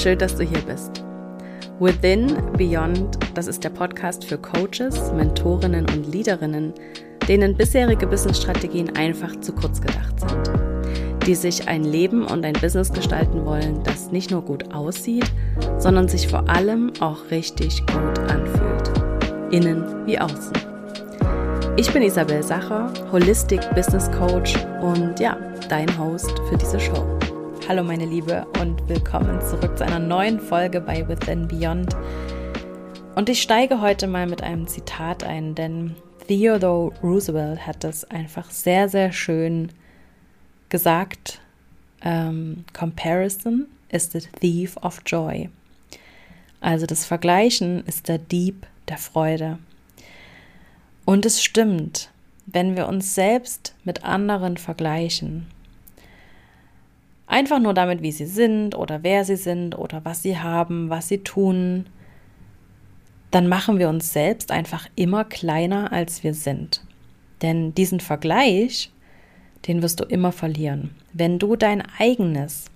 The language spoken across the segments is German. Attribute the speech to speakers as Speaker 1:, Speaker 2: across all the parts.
Speaker 1: schön, dass du hier bist. Within Beyond, das ist der Podcast für Coaches, Mentorinnen und Leaderinnen, denen bisherige Businessstrategien einfach zu kurz gedacht sind. Die sich ein Leben und ein Business gestalten wollen, das nicht nur gut aussieht, sondern sich vor allem auch richtig gut anfühlt. Innen wie außen. Ich bin Isabel Sacher, Holistic Business Coach und ja, dein Host für diese Show. Hallo meine Liebe und willkommen zurück zu einer neuen Folge bei Within Beyond. Und ich steige heute mal mit einem Zitat ein, denn Theodore Roosevelt hat das einfach sehr, sehr schön gesagt. Ähm, Comparison is the thief of joy. Also das Vergleichen ist der Dieb der Freude. Und es stimmt, wenn wir uns selbst mit anderen vergleichen, einfach nur damit, wie sie sind oder wer sie sind oder was sie haben, was sie tun, dann machen wir uns selbst einfach immer kleiner, als wir sind. Denn diesen Vergleich, den wirst du immer verlieren. Wenn du dein eigenes,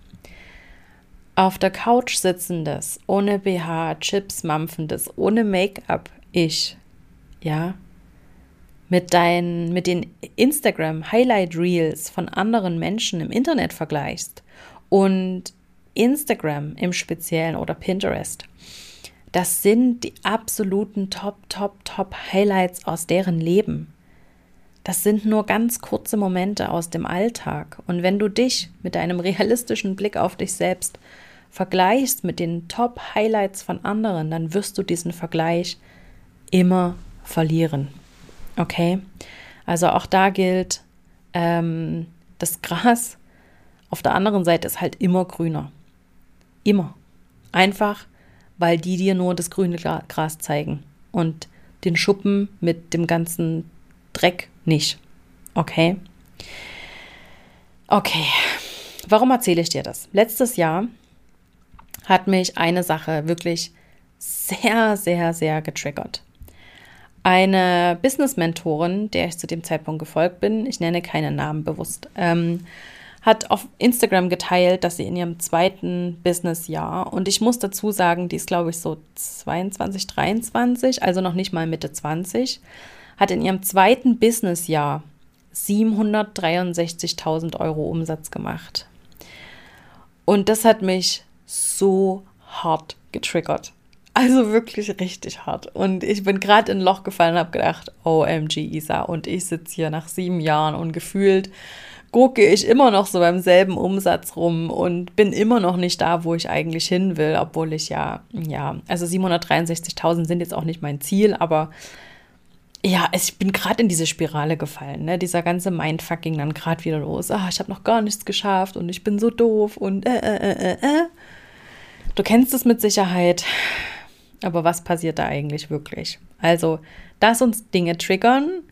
Speaker 1: auf der Couch sitzendes, ohne BH, Chips mampfendes, ohne Make-up, ich, ja, mit, dein, mit den Instagram Highlight Reels von anderen Menschen im Internet vergleichst und Instagram im Speziellen oder Pinterest, das sind die absoluten Top, Top, Top Highlights aus deren Leben. Das sind nur ganz kurze Momente aus dem Alltag. Und wenn du dich mit einem realistischen Blick auf dich selbst vergleichst mit den Top Highlights von anderen, dann wirst du diesen Vergleich immer verlieren. Okay? Also auch da gilt, ähm, das Gras auf der anderen Seite ist halt immer grüner. Immer. Einfach, weil die dir nur das grüne Gras zeigen und den Schuppen mit dem ganzen Dreck nicht. Okay? Okay. Warum erzähle ich dir das? Letztes Jahr hat mich eine Sache wirklich sehr, sehr, sehr getriggert eine Business-Mentorin, der ich zu dem Zeitpunkt gefolgt bin, ich nenne keinen Namen bewusst, ähm, hat auf Instagram geteilt, dass sie in ihrem zweiten Businessjahr, und ich muss dazu sagen, die ist, glaube ich, so 22, 23, also noch nicht mal Mitte 20, hat in ihrem zweiten Businessjahr 763.000 Euro Umsatz gemacht. Und das hat mich so hart getriggert. Also wirklich richtig hart. Und ich bin gerade in ein Loch gefallen und habe gedacht, OMG, Isa. Und ich sitze hier nach sieben Jahren und gefühlt gucke ich immer noch so beim selben Umsatz rum und bin immer noch nicht da, wo ich eigentlich hin will, obwohl ich ja, ja, also 763.000 sind jetzt auch nicht mein Ziel, aber ja, ich bin gerade in diese Spirale gefallen, ne? Dieser ganze Mindfuck ging dann gerade wieder los. Ah, ich habe noch gar nichts geschafft und ich bin so doof und äh, äh, äh, äh. äh. Du kennst es mit Sicherheit. Aber was passiert da eigentlich wirklich? Also, dass uns Dinge triggern,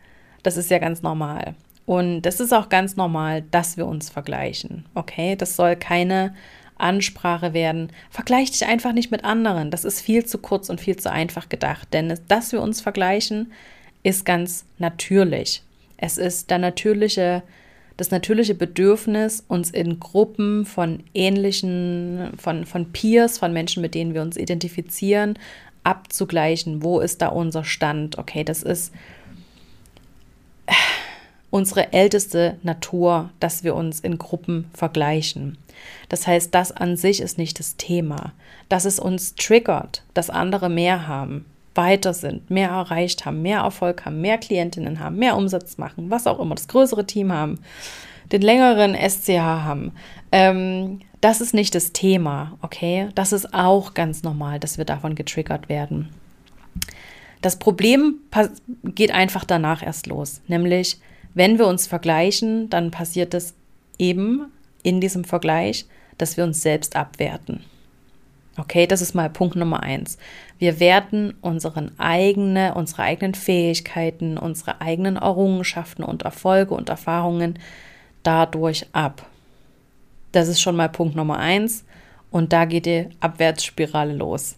Speaker 1: das ist ja ganz normal. Und das ist auch ganz normal, dass wir uns vergleichen. Okay, das soll keine Ansprache werden. Vergleich dich einfach nicht mit anderen. Das ist viel zu kurz und viel zu einfach gedacht. Denn dass wir uns vergleichen, ist ganz natürlich. Es ist der natürliche das natürliche Bedürfnis, uns in Gruppen von ähnlichen, von, von Peers, von Menschen, mit denen wir uns identifizieren, abzugleichen. Wo ist da unser Stand? Okay, das ist unsere älteste Natur, dass wir uns in Gruppen vergleichen. Das heißt, das an sich ist nicht das Thema. Dass es uns triggert, dass andere mehr haben, weiter sind, mehr erreicht haben, mehr Erfolg haben, mehr Klientinnen haben, mehr Umsatz machen, was auch immer, das größere Team haben, den längeren SCH haben. Ähm, das ist nicht das Thema, okay? Das ist auch ganz normal, dass wir davon getriggert werden. Das Problem geht einfach danach erst los, nämlich wenn wir uns vergleichen, dann passiert es eben in diesem Vergleich, dass wir uns selbst abwerten. Okay, das ist mal Punkt Nummer eins. Wir werten unseren eigene, unsere eigenen Fähigkeiten, unsere eigenen Errungenschaften und Erfolge und Erfahrungen dadurch ab. Das ist schon mal Punkt Nummer eins. Und da geht die Abwärtsspirale los.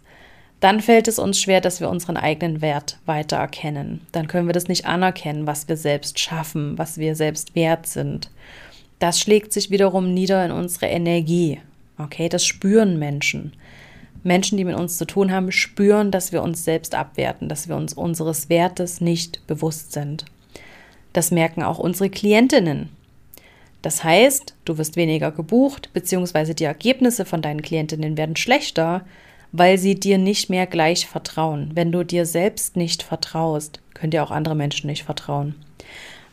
Speaker 1: Dann fällt es uns schwer, dass wir unseren eigenen Wert weiter erkennen. Dann können wir das nicht anerkennen, was wir selbst schaffen, was wir selbst wert sind. Das schlägt sich wiederum nieder in unsere Energie. Okay, das spüren Menschen. Menschen, die mit uns zu tun haben, spüren, dass wir uns selbst abwerten, dass wir uns unseres Wertes nicht bewusst sind. Das merken auch unsere Klientinnen. Das heißt, du wirst weniger gebucht, beziehungsweise die Ergebnisse von deinen Klientinnen werden schlechter, weil sie dir nicht mehr gleich vertrauen. Wenn du dir selbst nicht vertraust, können dir auch andere Menschen nicht vertrauen.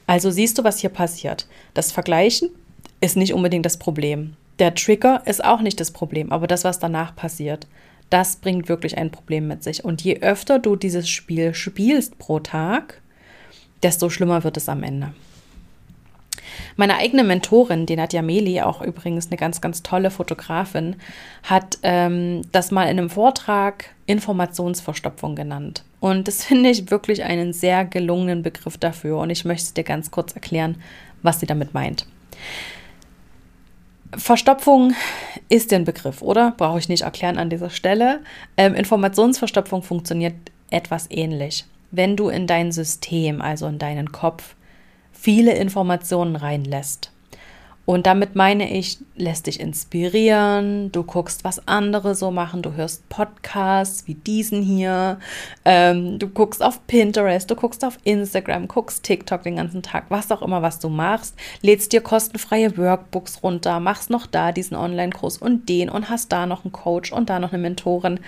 Speaker 1: Also siehst du, was hier passiert. Das Vergleichen ist nicht unbedingt das Problem. Der Trigger ist auch nicht das Problem, aber das, was danach passiert, das bringt wirklich ein Problem mit sich. Und je öfter du dieses Spiel spielst pro Tag, desto schlimmer wird es am Ende. Meine eigene Mentorin, die Nadja Meli, auch übrigens eine ganz, ganz tolle Fotografin, hat ähm, das mal in einem Vortrag Informationsverstopfung genannt. Und das finde ich wirklich einen sehr gelungenen Begriff dafür. Und ich möchte dir ganz kurz erklären, was sie damit meint. Verstopfung ist ein Begriff, oder? Brauche ich nicht erklären an dieser Stelle. Ähm, Informationsverstopfung funktioniert etwas ähnlich. Wenn du in dein System, also in deinen Kopf, viele Informationen reinlässt. Und damit meine ich, lässt dich inspirieren, du guckst, was andere so machen, du hörst Podcasts wie diesen hier, ähm, du guckst auf Pinterest, du guckst auf Instagram, guckst TikTok den ganzen Tag, was auch immer, was du machst, lädst dir kostenfreie Workbooks runter, machst noch da diesen Online-Kurs und den und hast da noch einen Coach und da noch eine Mentorin.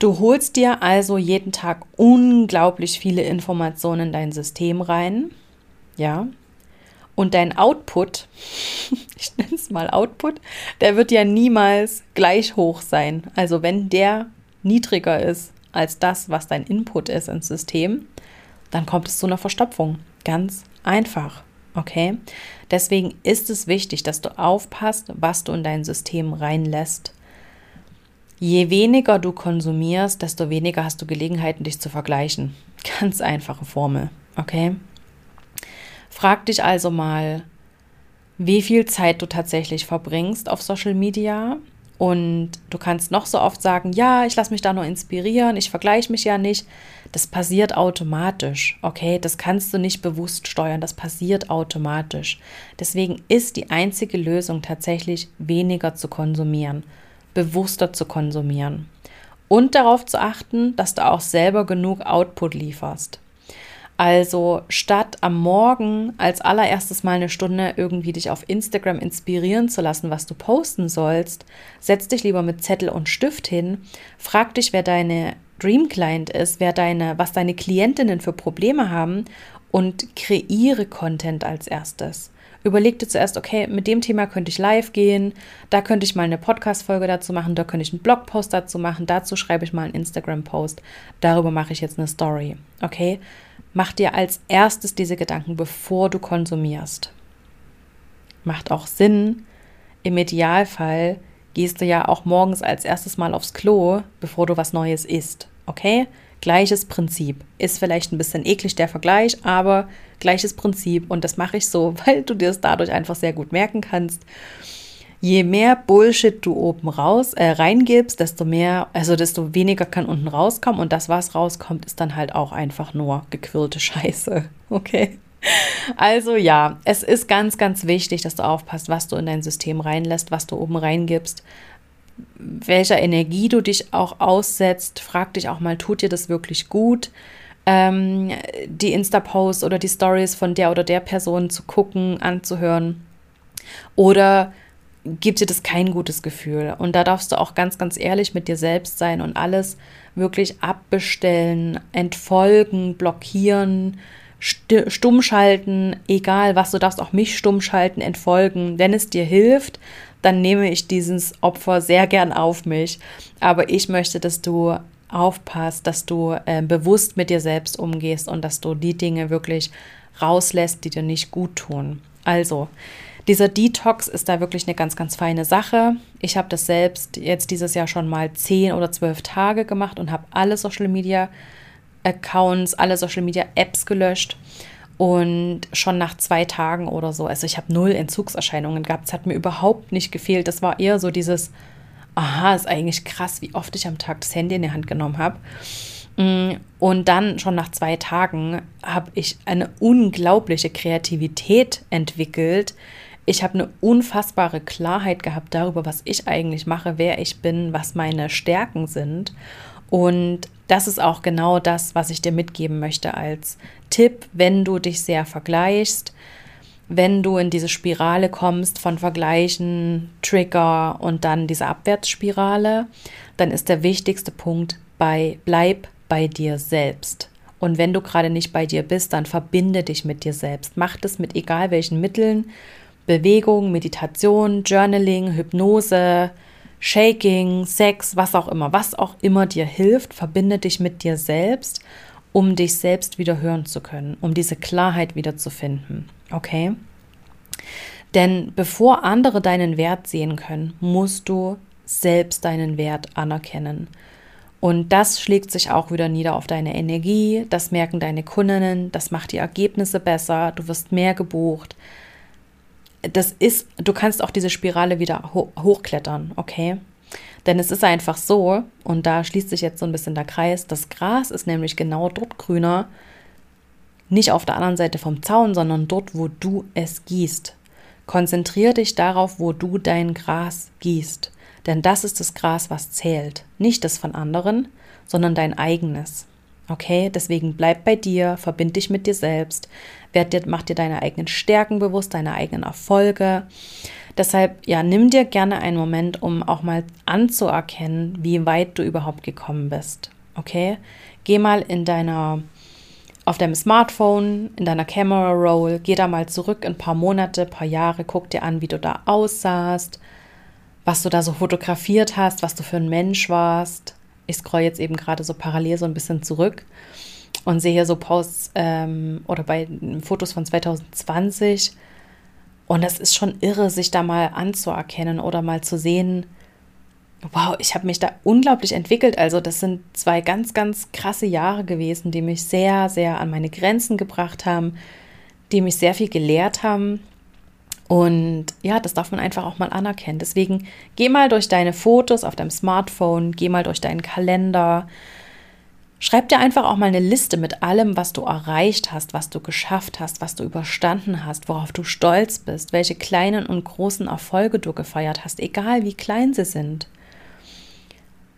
Speaker 1: Du holst dir also jeden Tag unglaublich viele Informationen in dein System rein, ja. Und dein Output, ich nenne es mal Output, der wird ja niemals gleich hoch sein. Also wenn der niedriger ist als das, was dein Input ist ins System, dann kommt es zu einer Verstopfung. Ganz einfach. Okay? Deswegen ist es wichtig, dass du aufpasst, was du in dein System reinlässt. Je weniger du konsumierst, desto weniger hast du Gelegenheiten, dich zu vergleichen. Ganz einfache Formel, okay? Frag dich also mal, wie viel Zeit du tatsächlich verbringst auf Social Media. Und du kannst noch so oft sagen, ja, ich lasse mich da nur inspirieren, ich vergleiche mich ja nicht. Das passiert automatisch, okay? Das kannst du nicht bewusst steuern, das passiert automatisch. Deswegen ist die einzige Lösung tatsächlich weniger zu konsumieren bewusster zu konsumieren und darauf zu achten, dass du auch selber genug Output lieferst. Also statt am Morgen als allererstes mal eine Stunde irgendwie dich auf Instagram inspirieren zu lassen, was du posten sollst, setz dich lieber mit Zettel und Stift hin, frag dich, wer deine Dream Client ist, wer deine, was deine Klientinnen für Probleme haben und kreiere Content als erstes überlegte zuerst, okay, mit dem Thema könnte ich live gehen, da könnte ich mal eine Podcast-Folge dazu machen, da könnte ich einen Blogpost dazu machen, dazu schreibe ich mal einen Instagram-Post, darüber mache ich jetzt eine Story, okay? Mach dir als erstes diese Gedanken, bevor du konsumierst. Macht auch Sinn. Im Idealfall gehst du ja auch morgens als erstes mal aufs Klo, bevor du was Neues isst, okay? Gleiches Prinzip. Ist vielleicht ein bisschen eklig der Vergleich, aber gleiches Prinzip. Und das mache ich so, weil du dir es dadurch einfach sehr gut merken kannst. Je mehr Bullshit du oben raus äh, reingibst, desto mehr, also desto weniger kann unten rauskommen. Und das, was rauskommt, ist dann halt auch einfach nur gequirlte Scheiße. Okay. Also ja, es ist ganz, ganz wichtig, dass du aufpasst, was du in dein System reinlässt, was du oben reingibst, welcher Energie du dich auch aussetzt. Frag dich auch mal, tut dir das wirklich gut? Ähm, die Insta-Posts oder die Stories von der oder der Person zu gucken, anzuhören. Oder gibt dir das kein gutes Gefühl? Und da darfst du auch ganz, ganz ehrlich mit dir selbst sein und alles wirklich abbestellen, entfolgen, blockieren, stumm schalten, egal was, du darfst auch mich stumm schalten, entfolgen, wenn es dir hilft, dann nehme ich dieses Opfer sehr gern auf mich. Aber ich möchte, dass du aufpasst, dass du äh, bewusst mit dir selbst umgehst und dass du die Dinge wirklich rauslässt, die dir nicht gut tun. Also, dieser Detox ist da wirklich eine ganz, ganz feine Sache. Ich habe das selbst jetzt dieses Jahr schon mal zehn oder zwölf Tage gemacht und habe alle Social Media Accounts, alle Social Media Apps gelöscht und schon nach zwei Tagen oder so, also ich habe null Entzugserscheinungen gehabt. Es hat mir überhaupt nicht gefehlt. Das war eher so dieses, aha, ist eigentlich krass, wie oft ich am Tag das Handy in die Hand genommen habe. Mm, und dann schon nach zwei Tagen habe ich eine unglaubliche Kreativität entwickelt. ich habe eine unfassbare Klarheit gehabt darüber, was ich eigentlich mache, wer ich bin, was meine Stärken sind. Und das ist auch genau das, was ich dir mitgeben möchte als Tipp, wenn du dich sehr vergleichst, wenn du in diese Spirale kommst von Vergleichen, Trigger und dann diese Abwärtsspirale, dann ist der wichtigste Punkt bei bleib bei dir selbst. Und wenn du gerade nicht bei dir bist, dann verbinde dich mit dir selbst. Mach das mit egal welchen Mitteln. Bewegung, Meditation, Journaling, Hypnose, Shaking, Sex, was auch immer, was auch immer dir hilft, verbinde dich mit dir selbst, um dich selbst wieder hören zu können, um diese Klarheit wieder zu finden. Okay? Denn bevor andere deinen Wert sehen können, musst du selbst deinen Wert anerkennen. Und das schlägt sich auch wieder nieder auf deine Energie, das merken deine Kundinnen, das macht die Ergebnisse besser, du wirst mehr gebucht. Das ist, du kannst auch diese Spirale wieder ho hochklettern, okay? Denn es ist einfach so, und da schließt sich jetzt so ein bisschen der Kreis, das Gras ist nämlich genau dort grüner, nicht auf der anderen Seite vom Zaun, sondern dort, wo du es gießt. Konzentriere dich darauf, wo du dein Gras gießt. Denn das ist das Gras, was zählt. Nicht das von anderen, sondern dein eigenes. Okay, deswegen bleib bei dir, verbind dich mit dir selbst, werd dir, mach dir deine eigenen Stärken bewusst, deine eigenen Erfolge. Deshalb, ja, nimm dir gerne einen Moment, um auch mal anzuerkennen, wie weit du überhaupt gekommen bist. Okay, geh mal in deiner auf deinem Smartphone, in deiner Camera Roll, geh da mal zurück ein paar Monate, paar Jahre, guck dir an, wie du da aussahst, was du da so fotografiert hast, was du für ein Mensch warst. Ich scroll jetzt eben gerade so parallel so ein bisschen zurück und sehe hier so Posts ähm, oder bei Fotos von 2020. Und das ist schon irre, sich da mal anzuerkennen oder mal zu sehen, wow, ich habe mich da unglaublich entwickelt. Also das sind zwei ganz, ganz krasse Jahre gewesen, die mich sehr, sehr an meine Grenzen gebracht haben, die mich sehr viel gelehrt haben. Und ja, das darf man einfach auch mal anerkennen. Deswegen geh mal durch deine Fotos auf deinem Smartphone, geh mal durch deinen Kalender. Schreib dir einfach auch mal eine Liste mit allem, was du erreicht hast, was du geschafft hast, was du überstanden hast, worauf du stolz bist, welche kleinen und großen Erfolge du gefeiert hast, egal wie klein sie sind.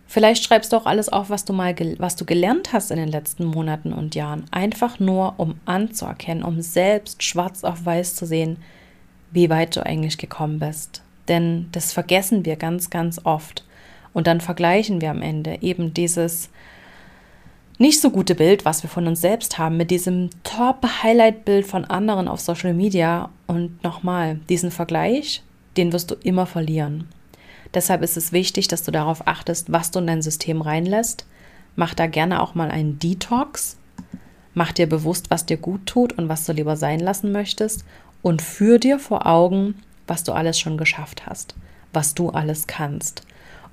Speaker 1: Vielleicht schreibst du auch alles auf, was du mal was du gelernt hast in den letzten Monaten und Jahren, einfach nur um anzuerkennen, um selbst schwarz auf weiß zu sehen, wie weit du eigentlich gekommen bist. Denn das vergessen wir ganz, ganz oft. Und dann vergleichen wir am Ende eben dieses nicht so gute Bild, was wir von uns selbst haben, mit diesem Top-Highlight-Bild von anderen auf Social Media. Und nochmal, diesen Vergleich, den wirst du immer verlieren. Deshalb ist es wichtig, dass du darauf achtest, was du in dein System reinlässt. Mach da gerne auch mal einen Detox. Mach dir bewusst, was dir gut tut und was du lieber sein lassen möchtest und führ dir vor Augen, was du alles schon geschafft hast, was du alles kannst.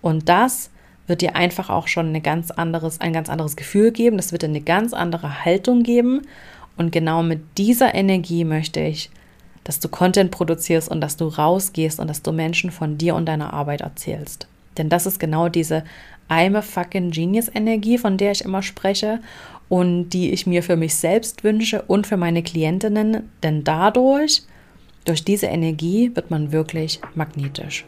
Speaker 1: Und das wird dir einfach auch schon eine ganz anderes, ein ganz anderes Gefühl geben, das wird dir eine ganz andere Haltung geben. Und genau mit dieser Energie möchte ich, dass du Content produzierst und dass du rausgehst und dass du Menschen von dir und deiner Arbeit erzählst. Denn das ist genau diese I'm a fucking Genius Energie, von der ich immer spreche und die ich mir für mich selbst wünsche und für meine Klientinnen, denn dadurch, durch diese Energie wird man wirklich magnetisch.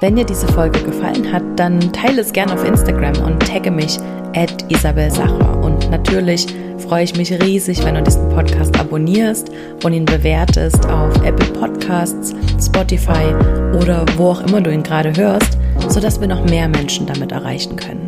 Speaker 1: Wenn dir diese Folge gefallen hat, dann teile es gerne auf Instagram und tagge mich at Isabel Sacher. Und natürlich freue ich mich riesig, wenn du diesen Podcast abonnierst und ihn bewertest auf Apple Podcasts, Spotify oder wo auch immer du ihn gerade hörst, sodass wir noch mehr Menschen damit erreichen können.